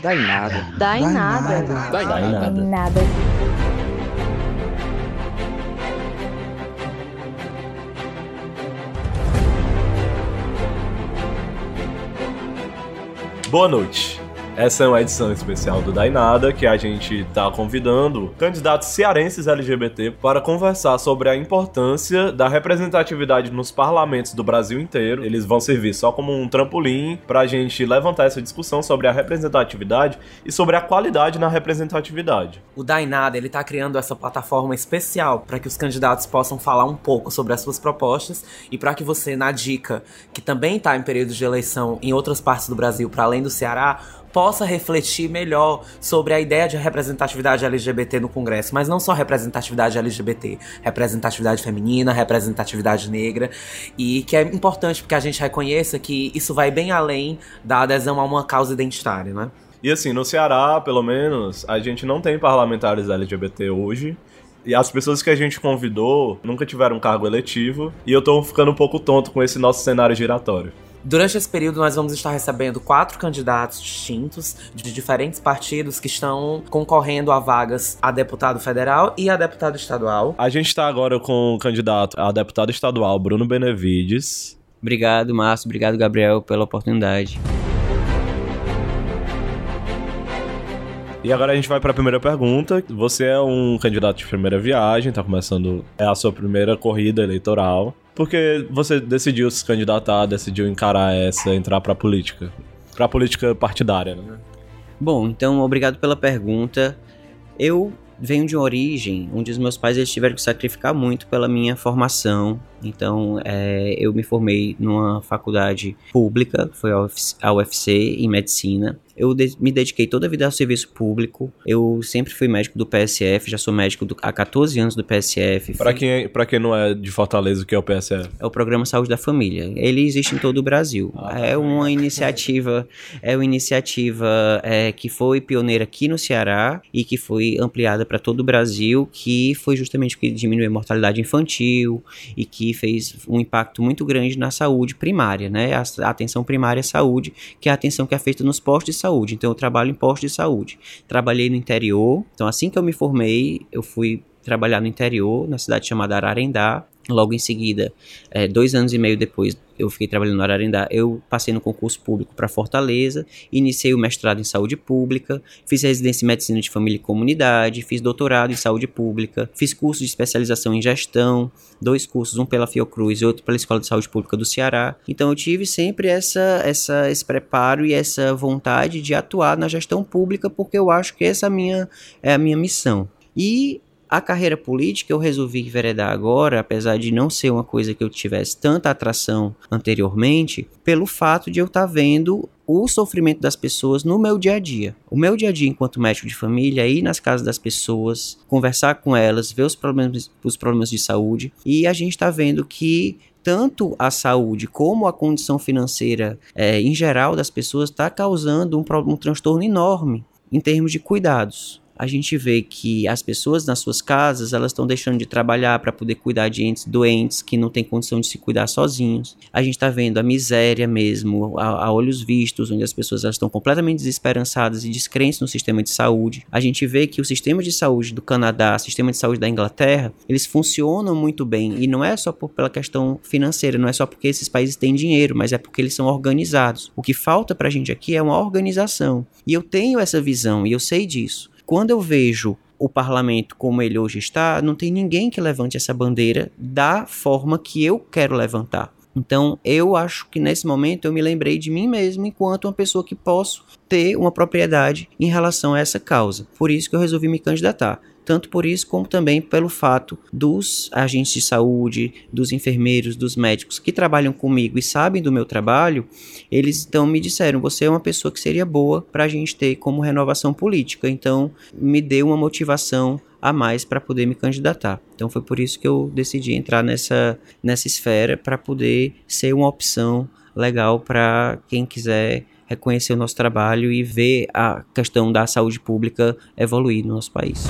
Dá em nada. Dá em nada. Dá em nada. Em nada. Boa noite. Essa é uma edição especial do Dainada que a gente está convidando candidatos cearenses LGBT para conversar sobre a importância da representatividade nos parlamentos do Brasil inteiro. Eles vão servir só como um trampolim para a gente levantar essa discussão sobre a representatividade e sobre a qualidade na representatividade. O Dainada, ele tá criando essa plataforma especial para que os candidatos possam falar um pouco sobre as suas propostas e para que você, na dica, que também está em período de eleição em outras partes do Brasil, para além do Ceará, possa refletir melhor sobre a ideia de representatividade LGBT no Congresso, mas não só representatividade LGBT, representatividade feminina, representatividade negra, e que é importante porque a gente reconheça que isso vai bem além da adesão a uma causa identitária, né? E assim, no Ceará, pelo menos, a gente não tem parlamentares LGBT hoje. E as pessoas que a gente convidou nunca tiveram um cargo eletivo. E eu tô ficando um pouco tonto com esse nosso cenário giratório. Durante esse período, nós vamos estar recebendo quatro candidatos distintos de diferentes partidos que estão concorrendo a vagas a deputado federal e a deputado estadual. A gente tá agora com o candidato a deputado estadual, Bruno Benevides. Obrigado, Márcio. Obrigado, Gabriel, pela oportunidade. E agora a gente vai para a primeira pergunta. Você é um candidato de primeira viagem, tá começando é a sua primeira corrida eleitoral. Por que você decidiu se candidatar, decidiu encarar essa, entrar para política? Para política partidária, né? Bom, então obrigado pela pergunta. Eu venho de uma origem onde os meus pais eles tiveram que sacrificar muito pela minha formação. Então, é, eu me formei numa faculdade pública, foi a UFC, em medicina. Eu de me dediquei toda a vida ao serviço público. Eu sempre fui médico do PSF, já sou médico do, há 14 anos do PSF. Para quem, pra quem não é de Fortaleza, o que é o PSF? É o Programa Saúde da Família. Ele existe em todo o Brasil. Ah, é uma iniciativa, é uma iniciativa é, que foi pioneira aqui no Ceará e que foi ampliada para todo o Brasil, que foi justamente o que diminuiu a mortalidade infantil e que fez um impacto muito grande na saúde primária, né? A, atenção primária à saúde, que é a atenção que é feita nos postos de saúde. Então eu trabalho em postos de saúde. Trabalhei no interior. Então assim que eu me formei, eu fui trabalhar no interior, na cidade chamada Ararendá. Logo em seguida, é, dois anos e meio depois, eu fiquei trabalhando no Ararendá. Eu passei no concurso público para Fortaleza, iniciei o mestrado em saúde pública, fiz residência em medicina de família e comunidade, fiz doutorado em saúde pública, fiz curso de especialização em gestão, dois cursos, um pela Fiocruz e outro pela Escola de Saúde Pública do Ceará. Então eu tive sempre essa, essa, esse preparo e essa vontade de atuar na gestão pública, porque eu acho que essa é a minha, é a minha missão. E a carreira política eu resolvi enveredar agora, apesar de não ser uma coisa que eu tivesse tanta atração anteriormente, pelo fato de eu estar tá vendo o sofrimento das pessoas no meu dia a dia. O meu dia a dia enquanto médico de família é ir nas casas das pessoas, conversar com elas, ver os problemas, os problemas de saúde e a gente está vendo que tanto a saúde como a condição financeira é, em geral das pessoas está causando um, um transtorno enorme em termos de cuidados a gente vê que as pessoas nas suas casas elas estão deixando de trabalhar para poder cuidar de entes doentes que não têm condição de se cuidar sozinhos. A gente está vendo a miséria mesmo, a, a, olhos vistos, onde as pessoas elas estão completamente desesperançadas e descrentes no sistema de saúde. A gente vê que o sistema de saúde do Canadá, o sistema de saúde da Inglaterra, eles funcionam muito bem e não é só por, pela questão financeira, não é só porque esses países têm dinheiro, mas é porque eles são organizados. O que falta para a gente aqui é uma organização. E eu tenho essa visão e eu sei disso quando eu vejo o parlamento como ele hoje está, não tem ninguém que levante essa bandeira da forma que eu quero levantar. Então, eu acho que nesse momento eu me lembrei de mim mesmo enquanto uma pessoa que posso ter uma propriedade em relação a essa causa. Por isso que eu resolvi me candidatar tanto por isso como também pelo fato dos agentes de saúde, dos enfermeiros, dos médicos que trabalham comigo e sabem do meu trabalho, eles então me disseram: você é uma pessoa que seria boa para a gente ter como renovação política. Então me deu uma motivação a mais para poder me candidatar. Então foi por isso que eu decidi entrar nessa, nessa esfera para poder ser uma opção legal para quem quiser reconhecer o nosso trabalho e ver a questão da saúde pública evoluir no nosso país.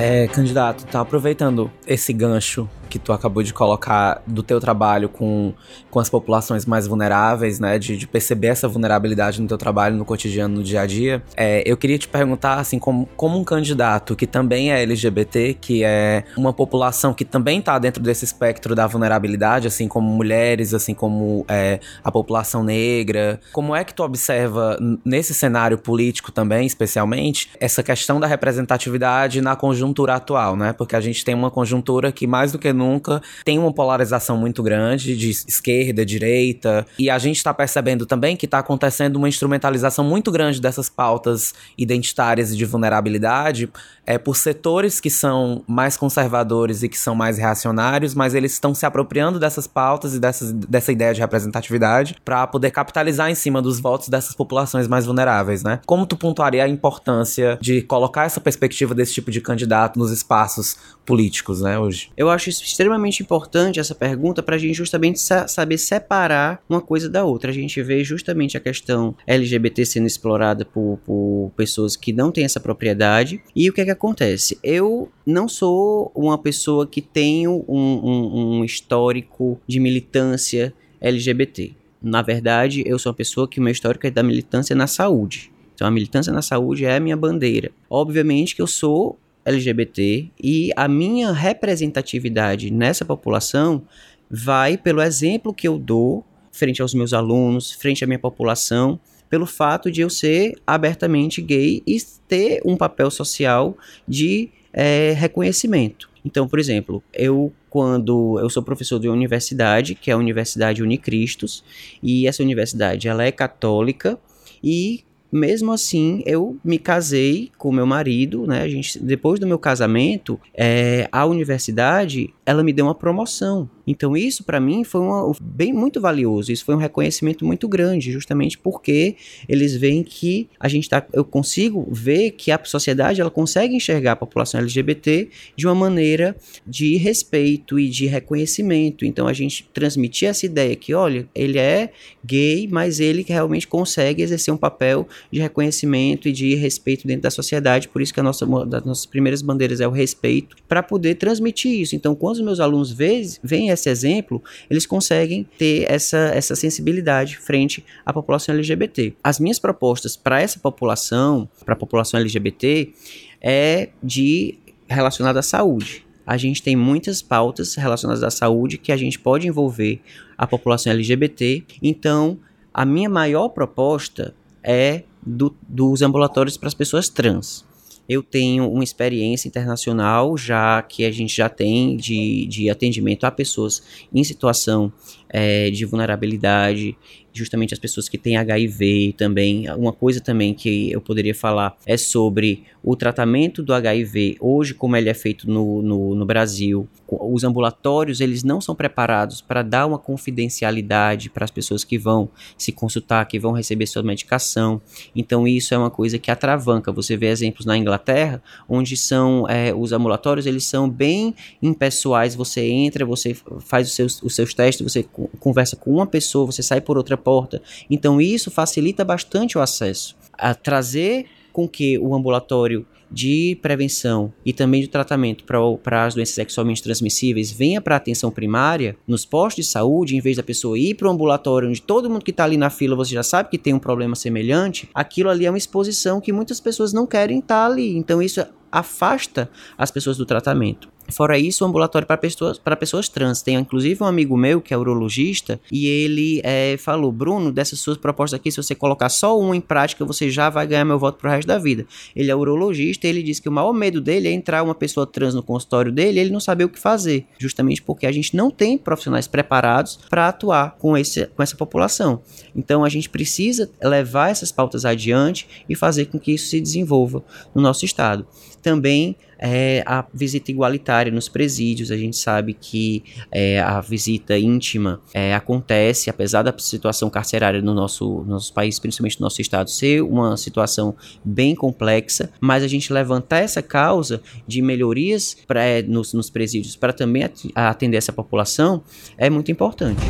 É, candidato, tá aproveitando esse gancho que tu acabou de colocar do teu trabalho com, com as populações mais vulneráveis, né? De, de perceber essa vulnerabilidade no teu trabalho, no cotidiano, no dia a dia. É, eu queria te perguntar, assim, como, como um candidato que também é LGBT, que é uma população que também está dentro desse espectro da vulnerabilidade, assim como mulheres, assim como é, a população negra. Como é que tu observa nesse cenário político também, especialmente, essa questão da representatividade na conjuntura atual, né? Porque a gente tem uma conjuntura que mais do que nunca. Tem uma polarização muito grande de esquerda, direita, e a gente está percebendo também que está acontecendo uma instrumentalização muito grande dessas pautas identitárias e de vulnerabilidade é, por setores que são mais conservadores e que são mais reacionários, mas eles estão se apropriando dessas pautas e dessas, dessa ideia de representatividade para poder capitalizar em cima dos votos dessas populações mais vulneráveis, né? Como tu pontuaria a importância de colocar essa perspectiva desse tipo de candidato nos espaços políticos, né, hoje? Eu acho isso extremamente importante, essa pergunta, para a gente justamente sa saber separar uma coisa da outra. A gente vê justamente a questão LGBT sendo explorada por, por pessoas que não têm essa propriedade. E o que é que acontece? Eu não sou uma pessoa que tenho um, um, um histórico de militância LGBT. Na verdade, eu sou uma pessoa que o meu histórico é da militância na saúde. Então, a militância na saúde é a minha bandeira. Obviamente que eu sou LGBT e a minha representatividade nessa população vai pelo exemplo que eu dou frente aos meus alunos, frente à minha população, pelo fato de eu ser abertamente gay e ter um papel social de é, reconhecimento. Então, por exemplo, eu quando eu sou professor de uma universidade, que é a Universidade Unicristos, e essa universidade ela é católica e mesmo assim, eu me casei com meu marido, né? A gente, depois do meu casamento, é, a universidade, ela me deu uma promoção. Então isso para mim foi uma, bem muito valioso. Isso foi um reconhecimento muito grande, justamente porque eles veem que a gente tá, eu consigo ver que a sociedade ela consegue enxergar a população LGBT de uma maneira de respeito e de reconhecimento. Então a gente transmitir essa ideia que, olha, ele é gay, mas ele realmente consegue exercer um papel de reconhecimento e de respeito dentro da sociedade. Por isso que a nossa uma das nossas primeiras bandeiras é o respeito, para poder transmitir isso. Então, quando os meus alunos veem esse exemplo, eles conseguem ter essa, essa sensibilidade frente à população LGBT. As minhas propostas para essa população, para a população LGBT, é de relacionada à saúde. A gente tem muitas pautas relacionadas à saúde que a gente pode envolver a população LGBT. Então, a minha maior proposta é do, dos ambulatórios para as pessoas trans. Eu tenho uma experiência internacional já que a gente já tem de, de atendimento a pessoas em situação é, de vulnerabilidade, justamente as pessoas que têm HIV também. Uma coisa também que eu poderia falar é sobre o tratamento do HIV hoje, como ele é feito no, no, no Brasil. Os ambulatórios, eles não são preparados para dar uma confidencialidade para as pessoas que vão se consultar, que vão receber sua medicação. Então isso é uma coisa que atravanca. Você vê exemplos na Inglaterra, onde são é, os ambulatórios, eles são bem impessoais. Você entra, você faz os seus, os seus testes, você conversa com uma pessoa, você sai por outra porta. Então isso facilita bastante o acesso. A trazer com que o ambulatório de prevenção e também de tratamento para as doenças sexualmente transmissíveis venha para a atenção primária nos postos de saúde, em vez da pessoa ir para o ambulatório onde todo mundo que está ali na fila você já sabe que tem um problema semelhante, aquilo ali é uma exposição que muitas pessoas não querem estar tá ali. Então isso afasta as pessoas do tratamento. Fora isso, o ambulatório para pessoas, pessoas trans. Tem inclusive um amigo meu que é urologista e ele é, falou: Bruno, dessas suas propostas aqui, se você colocar só uma em prática, você já vai ganhar meu voto pro resto da vida. Ele é urologista e ele diz que o maior medo dele é entrar uma pessoa trans no consultório dele e ele não saber o que fazer. Justamente porque a gente não tem profissionais preparados para atuar com, esse, com essa população. Então a gente precisa levar essas pautas adiante e fazer com que isso se desenvolva no nosso estado. Também é, a visita igualitária nos presídios. A gente sabe que é, a visita íntima é, acontece, apesar da situação carcerária no nosso, no nosso país, principalmente no nosso estado, ser uma situação bem complexa, mas a gente levantar essa causa de melhorias pra, é, nos, nos presídios para também atender essa população é muito importante.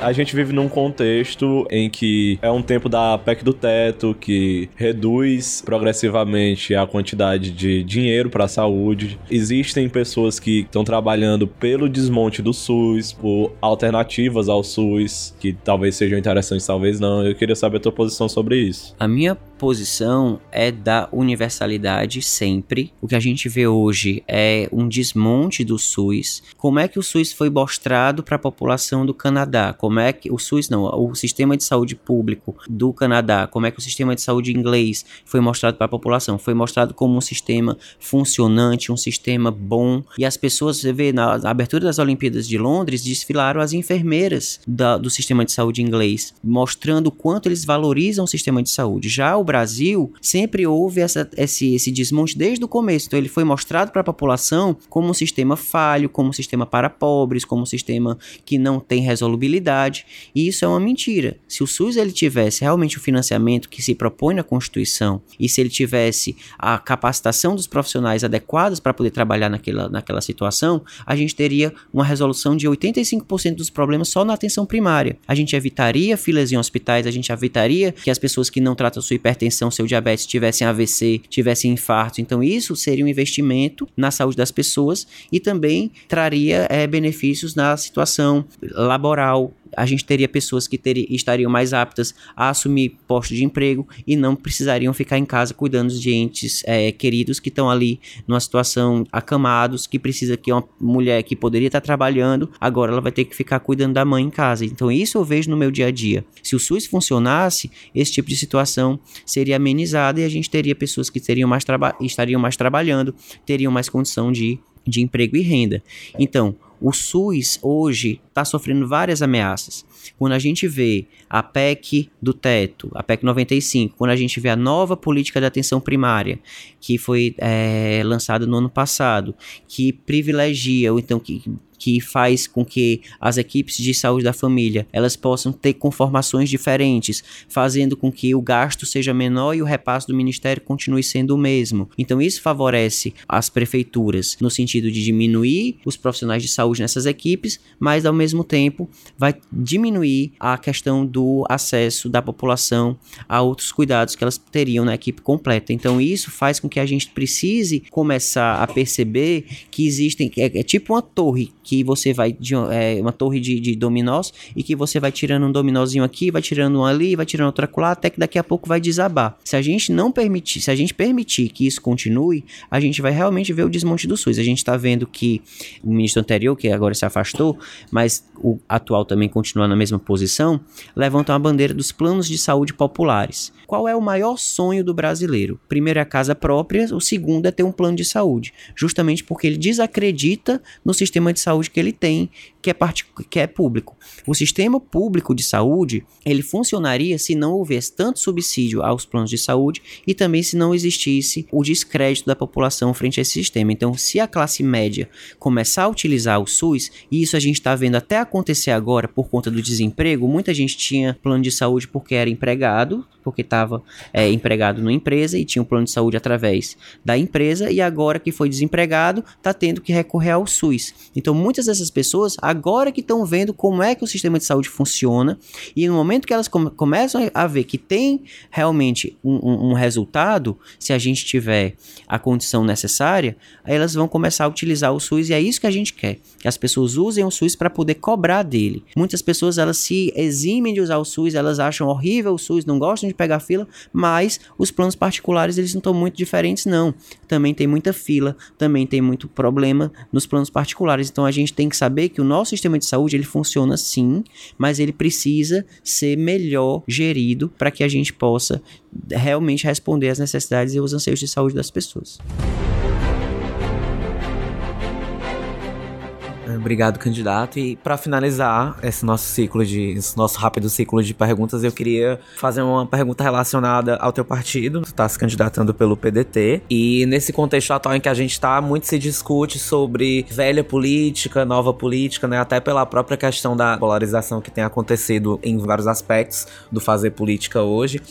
A gente vive num contexto em que é um tempo da PEC do teto que reduz progressivamente a quantidade de dinheiro para a saúde. Existem pessoas que estão trabalhando pelo desmonte do SUS, por alternativas ao SUS, que talvez sejam interessantes, talvez não. Eu queria saber a tua posição sobre isso. A minha posição é da universalidade sempre. O que a gente vê hoje é um desmonte do SUS. Como é que o SUS foi mostrado para a população do Canadá? Como é que o SUS não, o sistema de saúde público do Canadá, como é que o sistema de saúde inglês foi mostrado para a população? Foi mostrado como um sistema funcionante, um sistema bom. E as pessoas, você vê na abertura das Olimpíadas de Londres, desfilaram as enfermeiras da, do sistema de saúde inglês, mostrando o quanto eles valorizam o sistema de saúde. Já o Brasil sempre houve essa, esse, esse desmonte desde o começo. Então ele foi mostrado para a população como um sistema falho, como um sistema para pobres, como um sistema que não tem resolubilidade. E isso é uma mentira. Se o SUS ele tivesse realmente o financiamento que se propõe na Constituição e se ele tivesse a capacitação dos profissionais adequados para poder trabalhar naquela, naquela situação, a gente teria uma resolução de 85% dos problemas só na atenção primária. A gente evitaria filas em hospitais, a gente evitaria que as pessoas que não tratam sua hipertensão hipertensão, seu diabetes tivessem AVC, tivessem infarto. Então, isso seria um investimento na saúde das pessoas e também traria é, benefícios na situação laboral, a gente teria pessoas que estariam mais aptas a assumir postos de emprego e não precisariam ficar em casa cuidando de entes é, queridos que estão ali numa situação acamados, que precisa que uma mulher que poderia estar trabalhando, agora ela vai ter que ficar cuidando da mãe em casa. Então isso eu vejo no meu dia a dia. Se o SUS funcionasse, esse tipo de situação seria amenizada e a gente teria pessoas que teriam mais estariam mais trabalhando, teriam mais condição de de emprego e renda. Então, o SUS hoje está sofrendo várias ameaças. Quando a gente vê a PEC do teto, a PEC 95, quando a gente vê a nova política de atenção primária, que foi é, lançada no ano passado, que privilegia, ou então que que faz com que as equipes de saúde da família elas possam ter conformações diferentes, fazendo com que o gasto seja menor e o repasse do ministério continue sendo o mesmo. Então isso favorece as prefeituras no sentido de diminuir os profissionais de saúde nessas equipes, mas ao mesmo tempo vai diminuir a questão do acesso da população a outros cuidados que elas teriam na equipe completa. Então isso faz com que a gente precise começar a perceber que existem é, é tipo uma torre que você vai de é, uma torre de, de dominós e que você vai tirando um dominózinho aqui, vai tirando um ali, vai tirando outro lá, até que daqui a pouco vai desabar. Se a gente não permitir, se a gente permitir que isso continue, a gente vai realmente ver o desmonte do SUS. A gente está vendo que o ministro anterior, que agora se afastou, mas o atual também continua na mesma posição, levantam a bandeira dos planos de saúde populares. Qual é o maior sonho do brasileiro? Primeiro é a casa própria, o segundo é ter um plano de saúde, justamente porque ele desacredita no sistema de saúde que ele tem, que é, part... que é público. O sistema público de saúde, ele funcionaria se não houvesse tanto subsídio aos planos de saúde e também se não existisse o descrédito da população frente a esse sistema. Então, se a classe média começar a utilizar o SUS, e isso a gente está vendo até acontecer agora por conta do desemprego, muita gente tinha plano de saúde porque era empregado, porque estava é, empregado numa empresa e tinha um plano de saúde através da empresa, e agora que foi desempregado, está tendo que recorrer ao SUS. Então, muitas dessas pessoas, agora que estão vendo como é que o sistema de saúde funciona, e no momento que elas come começam a ver que tem realmente um, um, um resultado, se a gente tiver a condição necessária, elas vão começar a utilizar o SUS, e é isso que a gente quer, que as pessoas usem o SUS para poder cobrar dele. Muitas pessoas, elas se eximem de usar o SUS, elas acham horrível o SUS, não gostam de pegar fila, mas os planos particulares eles não estão muito diferentes não. Também tem muita fila, também tem muito problema nos planos particulares. Então a gente tem que saber que o nosso sistema de saúde ele funciona sim, mas ele precisa ser melhor gerido para que a gente possa realmente responder às necessidades e aos anseios de saúde das pessoas. Obrigado, candidato. E para finalizar esse nosso ciclo de esse nosso rápido ciclo de perguntas, eu queria fazer uma pergunta relacionada ao teu partido. Tu tá se candidatando pelo PDT e nesse contexto atual em que a gente está, muito se discute sobre velha política, nova política, né? Até pela própria questão da polarização que tem acontecido em vários aspectos do fazer política hoje.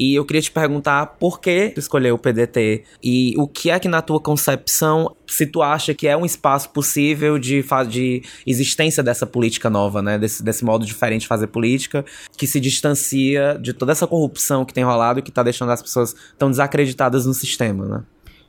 E eu queria te perguntar por que tu escolheu o PDT e o que é que na tua concepção se tu acha que é um espaço possível de, de existência dessa política nova, né? Desse, desse modo diferente de fazer política, que se distancia de toda essa corrupção que tem rolado e que tá deixando as pessoas tão desacreditadas no sistema, né?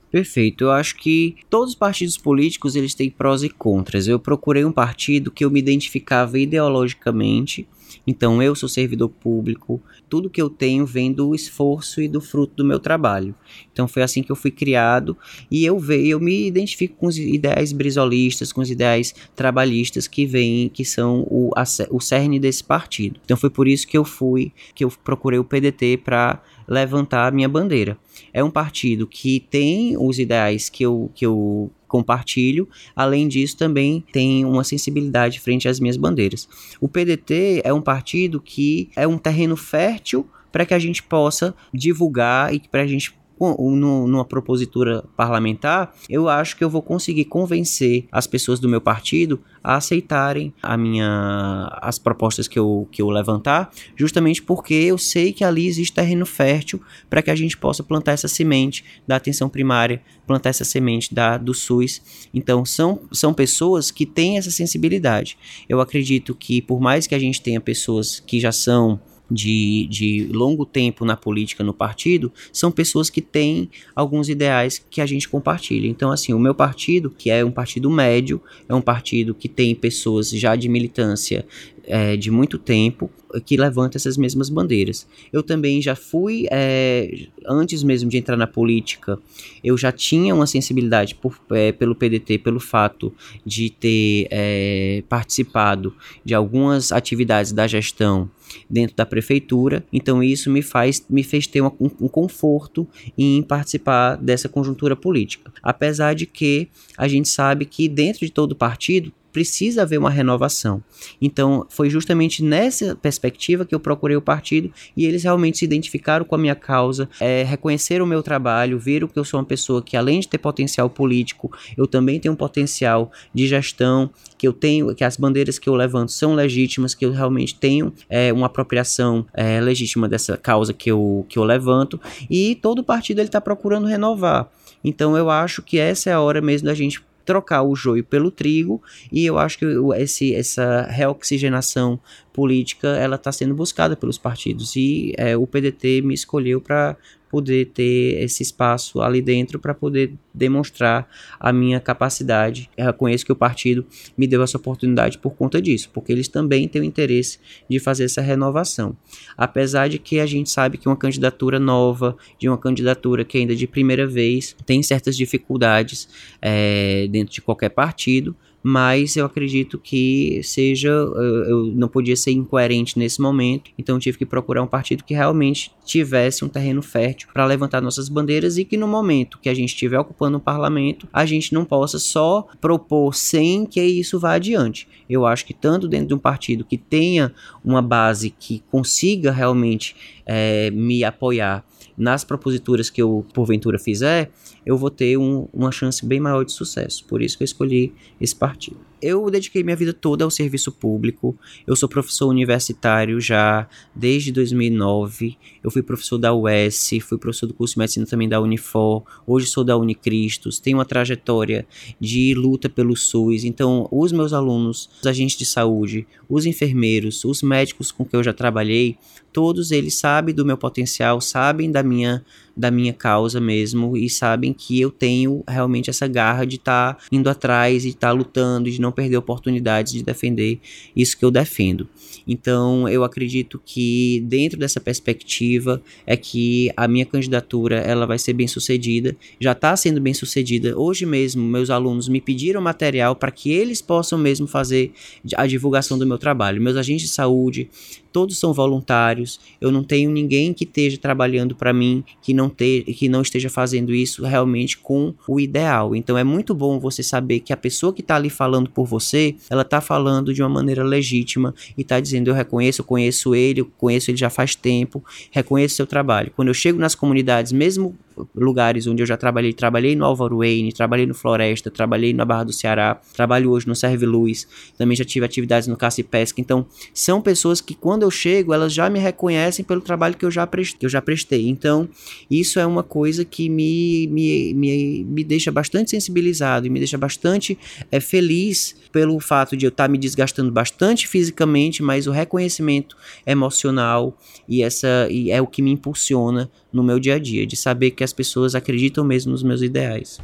Perfeito. Eu acho que todos os partidos políticos eles têm prós e contras. Eu procurei um partido que eu me identificava ideologicamente. Então eu sou servidor público, tudo que eu tenho vem do esforço e do fruto do meu trabalho. Então foi assim que eu fui criado e eu vejo, eu me identifico com os ideais brisolistas, com os ideais trabalhistas que vêm, que são o, a, o cerne desse partido. Então foi por isso que eu fui, que eu procurei o PDT para levantar a minha bandeira. É um partido que tem os ideais que eu, que eu compartilho, além disso também tem uma sensibilidade frente às minhas bandeiras. O PDT é um partido que é um terreno fértil para que a gente possa divulgar e para a gente numa propositura parlamentar, eu acho que eu vou conseguir convencer as pessoas do meu partido a aceitarem a minha, as propostas que eu, que eu levantar, justamente porque eu sei que ali existe terreno fértil para que a gente possa plantar essa semente da atenção primária, plantar essa semente da, do SUS. Então, são, são pessoas que têm essa sensibilidade. Eu acredito que, por mais que a gente tenha pessoas que já são de, de longo tempo na política, no partido, são pessoas que têm alguns ideais que a gente compartilha. Então, assim, o meu partido, que é um partido médio, é um partido que tem pessoas já de militância é, de muito tempo que levanta essas mesmas bandeiras. Eu também já fui, é, antes mesmo de entrar na política, eu já tinha uma sensibilidade por, é, pelo PDT, pelo fato de ter é, participado de algumas atividades da gestão dentro da prefeitura, então isso me faz me fez ter um, um conforto em participar dessa conjuntura política. Apesar de que a gente sabe que dentro de todo partido precisa haver uma renovação. Então, foi justamente nessa perspectiva que eu procurei o partido e eles realmente se identificaram com a minha causa, é, reconheceram o meu trabalho, viram que eu sou uma pessoa que, além de ter potencial político, eu também tenho um potencial de gestão, que eu tenho, que as bandeiras que eu levanto são legítimas, que eu realmente tenho é, uma apropriação é, legítima dessa causa que eu, que eu levanto, e todo partido ele está procurando renovar. Então eu acho que essa é a hora mesmo da gente trocar o joio pelo trigo e eu acho que esse, essa reoxigenação política ela está sendo buscada pelos partidos e é, o PDT me escolheu para poder ter esse espaço ali dentro para poder demonstrar a minha capacidade. Eu reconheço que o partido me deu essa oportunidade por conta disso, porque eles também têm o interesse de fazer essa renovação. Apesar de que a gente sabe que uma candidatura nova, de uma candidatura que ainda de primeira vez tem certas dificuldades é, dentro de qualquer partido, mas eu acredito que seja, eu não podia ser incoerente nesse momento, então tive que procurar um partido que realmente tivesse um terreno fértil para levantar nossas bandeiras e que no momento que a gente estiver ocupando o parlamento, a gente não possa só propor sem que isso vá adiante. Eu acho que tanto dentro de um partido que tenha uma base que consiga realmente é, me apoiar nas proposituras que eu porventura fizer, eu vou ter um, uma chance bem maior de sucesso. Por isso que eu escolhi esse partido. Eu dediquei minha vida toda ao serviço público. Eu sou professor universitário já desde 2009. Eu fui professor da UES, fui professor do curso de medicina também da Unifor. Hoje sou da Unicristos. Tenho uma trajetória de luta pelo SUS. Então, os meus alunos, os agentes de saúde, os enfermeiros, os médicos com que eu já trabalhei, todos eles sabem do meu potencial, sabem da minha da minha causa mesmo e sabem que eu tenho realmente essa garra de estar tá indo atrás e estar tá lutando de não perder oportunidades de defender isso que eu defendo. Então, eu acredito que dentro dessa perspectiva é que a minha candidatura ela vai ser bem sucedida, já está sendo bem sucedida. Hoje mesmo, meus alunos me pediram material para que eles possam mesmo fazer a divulgação do meu trabalho. Meus agentes de saúde, todos são voluntários. Eu não tenho ninguém que esteja trabalhando para mim que não te, que não esteja fazendo isso realmente com o ideal. Então é muito bom você saber que a pessoa que está ali falando por você, ela está falando de uma maneira legítima e está dizendo eu reconheço, eu conheço ele, eu conheço ele já faz tempo, reconheço seu trabalho. Quando eu chego nas comunidades, mesmo lugares onde eu já trabalhei. Trabalhei no Álvaro Wayne, trabalhei no Floresta, trabalhei na Barra do Ceará, trabalho hoje no Serve Luz, também já tive atividades no Caça e Pesca. Então, são pessoas que quando eu chego, elas já me reconhecem pelo trabalho que eu já prestei. Que eu já prestei. Então, isso é uma coisa que me, me, me, me deixa bastante sensibilizado e me deixa bastante é, feliz pelo fato de eu estar tá me desgastando bastante fisicamente, mas o reconhecimento emocional e essa e é o que me impulsiona no meu dia a dia, de saber que as pessoas acreditam mesmo nos meus ideais.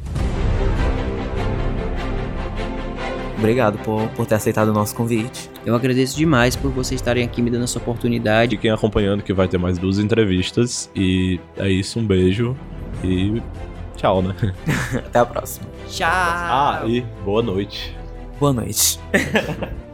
Obrigado por, por ter aceitado o nosso convite. Eu agradeço demais por vocês estarem aqui me dando essa oportunidade. E quem acompanhando que vai ter mais duas entrevistas. E é isso, um beijo e tchau, né? Até a próxima. Tchau. Ah, e boa noite. Boa noite.